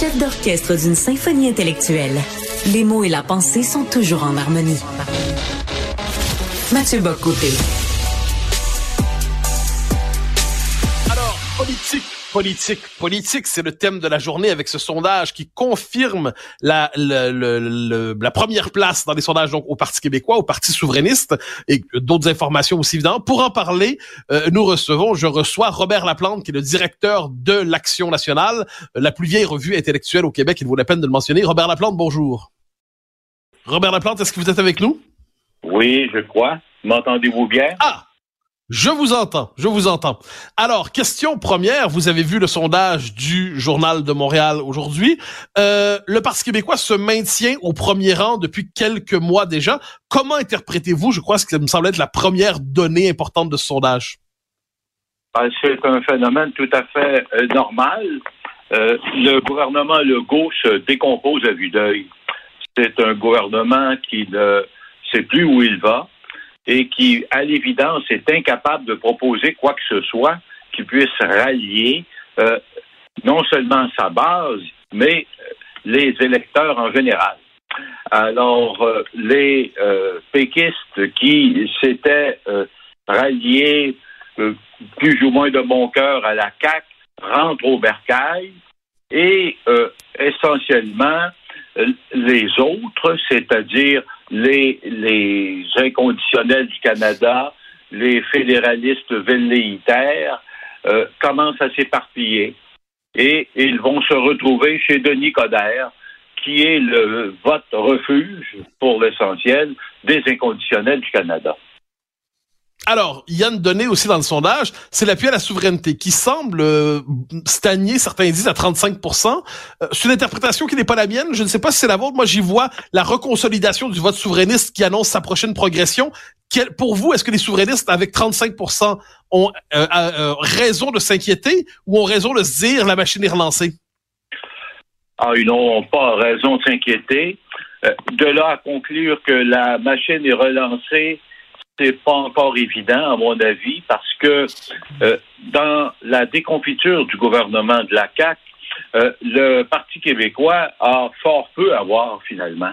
chef d'orchestre d'une symphonie intellectuelle. Les mots et la pensée sont toujours en harmonie. Mathieu Bocoté. Alors, politique politique. Politique, c'est le thème de la journée avec ce sondage qui confirme la, la première place dans les sondages donc au Parti québécois, au Parti souverainiste et d'autres informations aussi évidemment. Pour en parler, euh, nous recevons, je reçois Robert Laplante qui est le directeur de l'Action nationale, la plus vieille revue intellectuelle au Québec. Il vaut la peine de le mentionner. Robert Laplante, bonjour. Robert Laplante, est-ce que vous êtes avec nous? Oui, je crois. M'entendez-vous bien? Ah! Je vous entends, je vous entends. Alors, question première, vous avez vu le sondage du Journal de Montréal aujourd'hui. Euh, le Parti québécois se maintient au premier rang depuis quelques mois déjà. Comment interprétez-vous, je crois, ce qui me semble être la première donnée importante de ce sondage? Ben, c'est un phénomène tout à fait euh, normal. Euh, le gouvernement Legault se décompose à vue d'œil. C'est un gouvernement qui ne sait plus où il va et qui, à l'évidence, est incapable de proposer quoi que ce soit qui puisse rallier euh, non seulement sa base, mais euh, les électeurs en général. Alors, euh, les péquistes qui s'étaient ralliés plus ou moins de bon cœur à la CAQ rentrent au bercail et essentiellement les autres, c'est-à-dire les, les inconditionnels du Canada, les fédéralistes velléitaires, euh, commencent à s'éparpiller et ils vont se retrouver chez Denis Coderre, qui est le vote refuge, pour l'essentiel, des inconditionnels du Canada. Alors, il y a une donnée aussi dans le sondage, c'est l'appui à la souveraineté qui semble euh, stagner, certains disent, à 35% euh, C'est une interprétation qui n'est pas la mienne. Je ne sais pas si c'est la vôtre. Moi, j'y vois la reconsolidation du vote souverainiste qui annonce sa prochaine progression. pour vous, est-ce que les souverainistes avec 35% ont euh, raison de s'inquiéter ou ont raison de se dire la machine est relancée? Ah, ils n'ont pas raison de s'inquiéter. de là à conclure que la machine est relancée, c'est pas encore évident, à mon avis, parce que euh, dans la déconfiture du gouvernement de la CAC, euh, le Parti québécois a fort peu à voir finalement.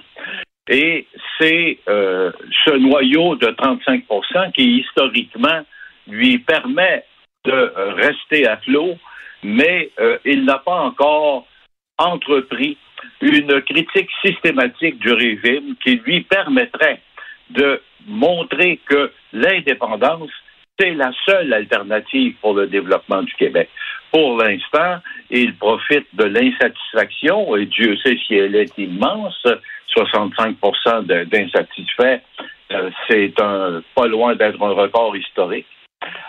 Et c'est euh, ce noyau de 35% qui historiquement lui permet de rester à flot, mais il n'a pas encore entrepris une critique systématique du régime qui lui permettrait de montrer que l'indépendance, c'est la seule alternative pour le développement du Québec. Pour l'instant, il profite de l'insatisfaction, et Dieu sait si elle est immense, 65 d'insatisfaits, euh, c'est pas loin d'être un record historique.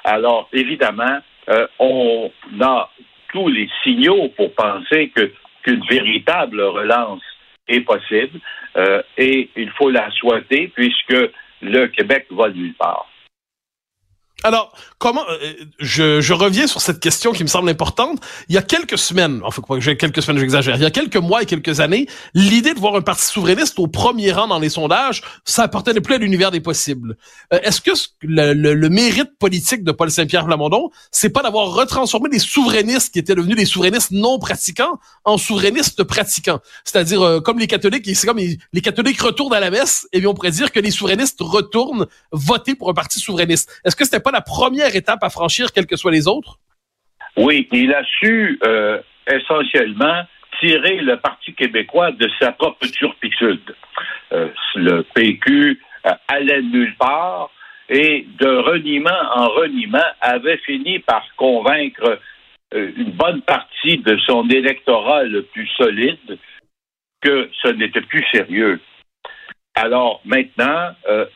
Alors, évidemment, euh, on a tous les signaux pour penser que qu'une véritable relance est possible euh, et il faut la souhaiter puisque le Québec va nulle part. Alors, comment euh, je, je, reviens sur cette question qui me semble importante. Il y a quelques semaines, enfin quelques semaines, j'exagère. Il y a quelques mois et quelques années, l'idée de voir un parti souverainiste au premier rang dans les sondages, ça appartenait plus à l'univers des possibles. Euh, est-ce que le, le, mérite politique de Paul Saint-Pierre Plamondon, c'est pas d'avoir retransformé des souverainistes qui étaient devenus des souverainistes non pratiquants en souverainistes pratiquants, c'est-à-dire euh, comme les catholiques, c'est comme les, catholiques retournent à la messe, et bien on pourrait dire que les souverainistes retournent voter pour un parti souverainiste. Est-ce que c'était la première étape à franchir, quelles que soient les autres? Oui, il a su euh, essentiellement tirer le Parti québécois de sa propre turpitude. Euh, le PQ euh, allait nulle part et de reniement en reniement avait fini par convaincre une bonne partie de son électorat le plus solide que ce n'était plus sérieux. Alors maintenant, euh,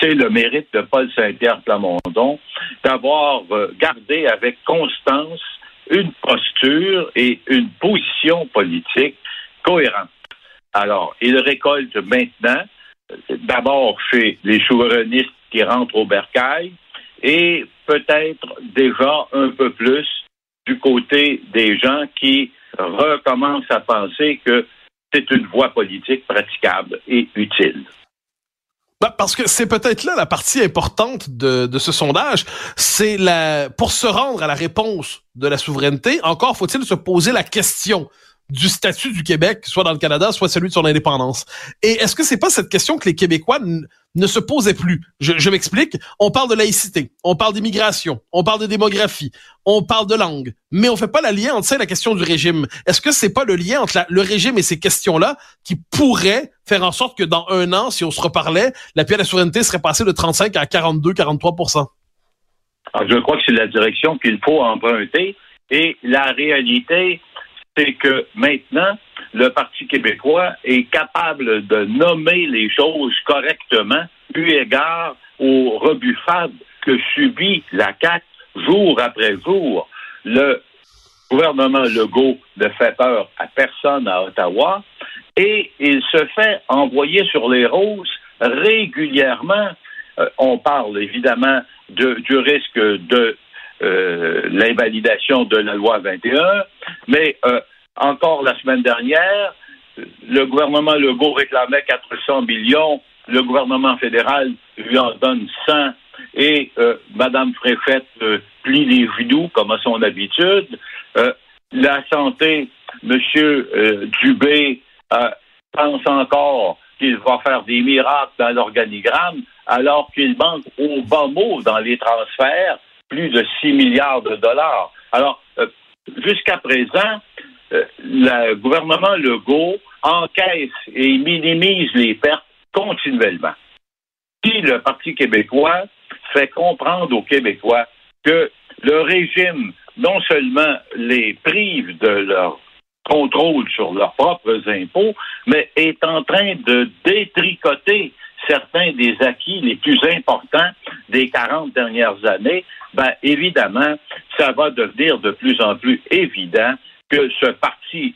c'est le mérite de Paul Saint-Pierre Plamondon d'avoir euh, gardé avec constance une posture et une position politique cohérente. Alors, il récolte maintenant, d'abord chez les souverainistes qui rentrent au bercail, et peut-être déjà un peu plus du côté des gens qui recommencent à penser que c'est une voie politique praticable et utile. Bah, parce que c'est peut-être là la partie importante de, de ce sondage, c'est la pour se rendre à la réponse de la souveraineté, encore faut-il se poser la question du statut du Québec, soit dans le Canada, soit celui de son indépendance. Et est-ce que c'est pas cette question que les Québécois ne se posaient plus? Je, je m'explique. On parle de laïcité, on parle d'immigration, on parle de démographie, on parle de langue, mais on fait pas la lien entre ça et la question du régime. Est-ce que c'est pas le lien entre le régime et ces questions-là qui pourrait faire en sorte que dans un an, si on se reparlait, la paix de la souveraineté serait passée de 35 à 42, 43 Je crois que c'est la direction qu'il faut emprunter. Et la réalité, c'est que maintenant, le Parti québécois est capable de nommer les choses correctement, eu égard aux rebuffades que subit la CAQ jour après jour. Le gouvernement Legault ne fait peur à personne à Ottawa et il se fait envoyer sur les roses régulièrement. Euh, on parle évidemment de, du risque de l'invalidation de la loi 21, mais euh, encore la semaine dernière, le gouvernement Legault réclamait 400 millions, le gouvernement fédéral lui en donne 100 et euh, Madame Préfète euh, plie les genoux comme à son habitude. Euh, la santé, Monsieur euh, Dubé pense encore qu'il va faire des miracles dans l'organigramme, alors qu'il manque au bas mot dans les transferts plus de 6 milliards de dollars. Alors, jusqu'à présent, le gouvernement Legault encaisse et minimise les pertes continuellement. Si le Parti québécois fait comprendre aux Québécois que le régime non seulement les prive de leur contrôle sur leurs propres impôts, mais est en train de détricoter certains des acquis les plus importants des 40 dernières années, ben évidemment, ça va devenir de plus en plus évident que ce parti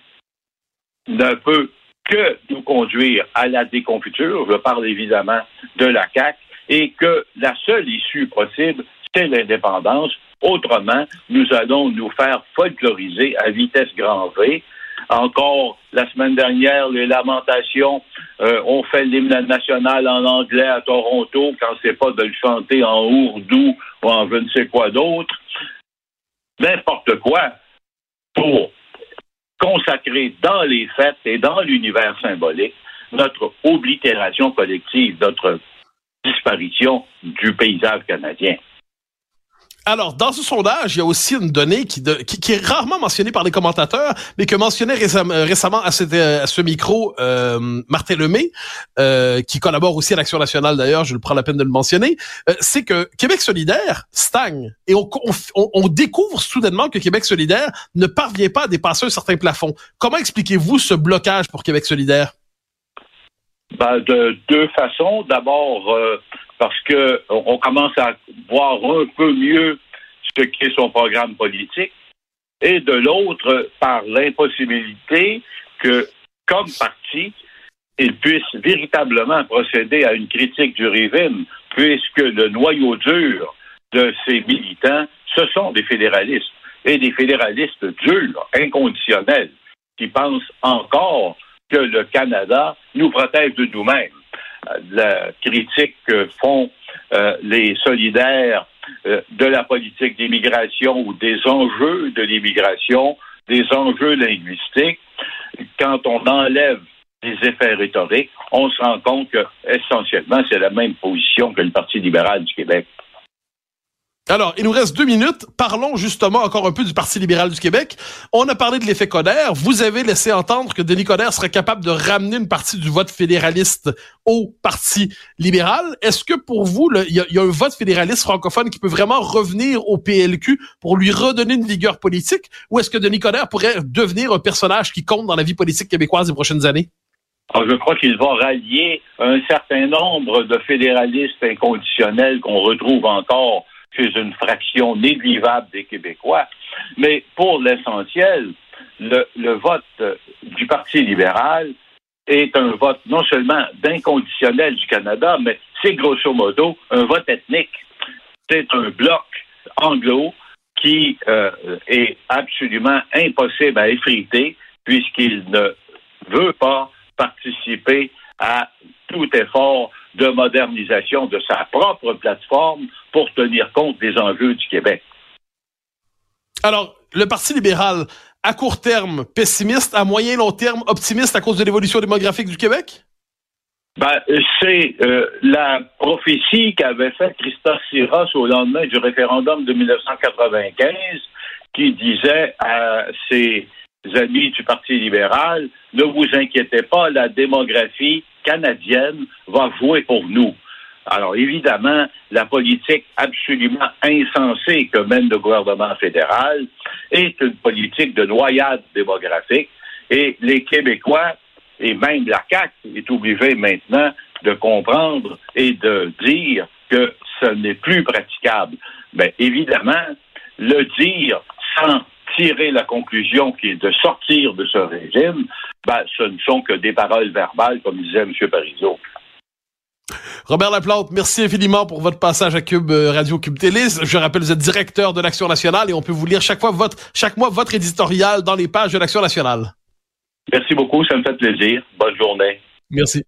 ne peut que nous conduire à la déconfiture. Je parle évidemment de la CAQ et que la seule issue possible, c'est l'indépendance. Autrement, nous allons nous faire folkloriser à vitesse grand V. Encore la semaine dernière, les lamentations euh, ont fait l'hymne national en anglais à Toronto quand c'est pas de le chanter en ourdou ou en je ne sais quoi d'autre. N'importe quoi pour consacrer dans les fêtes et dans l'univers symbolique notre oblitération collective, notre disparition du paysage canadien. Alors, dans ce sondage, il y a aussi une donnée qui, est rarement mentionnée par les commentateurs, mais que mentionnait euh, récemment à, euh, à, ce micro euh, Martin Lemay, euh, qui collabore aussi à l'Action nationale d'ailleurs, je le prends la peine de le mentionner, c'est que Québec solidaire stagne. Et on, on, on, découvre soudainement que Québec solidaire ne parvient pas à dépasser un certain plafond. Comment expliquez-vous ce blocage pour Québec solidaire? Ben, de deux façons. D'abord, parce que on commence à voir un peu mieux ce qu'est son programme politique, et de l'autre, par l'impossibilité que, comme parti, il puisse véritablement procéder à une critique du régime, puisque le noyau dur de ces militants, ce sont des fédéralistes, et des fédéralistes durs, inconditionnels, qui pensent encore que le Canada nous protège de nous-mêmes la critique que font euh, les solidaires euh, de la politique d'immigration ou des enjeux de l'immigration, des enjeux linguistiques, quand on enlève les effets rhétoriques, on se rend compte que essentiellement c'est la même position que le Parti libéral du Québec. Alors, il nous reste deux minutes. Parlons justement encore un peu du Parti libéral du Québec. On a parlé de l'effet Coder. Vous avez laissé entendre que Denis Coder serait capable de ramener une partie du vote fédéraliste au Parti libéral. Est-ce que pour vous, il y, a un vote fédéraliste francophone qui peut vraiment revenir au PLQ pour lui redonner une vigueur politique? Ou est-ce que Denis Coder pourrait devenir un personnage qui compte dans la vie politique québécoise des prochaines années? Alors, je crois qu'il va rallier un certain nombre de fédéralistes inconditionnels qu'on retrouve encore chez une fraction négligeable des Québécois. Mais pour l'essentiel, le, vote du Parti libéral est un vote non seulement d'inconditionnel du Canada, mais c'est grosso modo un vote ethnique. C'est un bloc anglo qui euh, est absolument impossible à effriter puisqu'il ne veut pas participer à tout effort de modernisation de sa propre plateforme pour tenir compte des enjeux du Québec. Alors, le Parti libéral à court terme, pessimiste, à moyen long terme, optimiste à cause de l'évolution démographique du Québec? Ben, c'est euh, la prophétie qu'avait faite Christophe Siras au lendemain du référendum de 1995 qui disait à ses amis du Parti libéral, ne vous inquiétez pas, la démographie canadienne va jouer pour nous. Alors évidemment, la politique absolument insensée que mène le gouvernement fédéral est une politique de noyade démographique et les Québécois et même la CAQ est obligée maintenant de comprendre et de dire que ce n'est plus praticable. Mais évidemment, le dire sans tirer la conclusion qui est de sortir de ce régime, ben, ce ne sont que des paroles verbales, comme disait M. Parizeau. Robert Laplante, merci infiniment pour votre passage à Cube euh, Radio Cube Télé. Je rappelle, vous êtes directeur de l'Action nationale et on peut vous lire chaque fois votre, chaque mois votre éditorial dans les pages de l'Action nationale. Merci beaucoup, ça me fait plaisir. Bonne journée. Merci.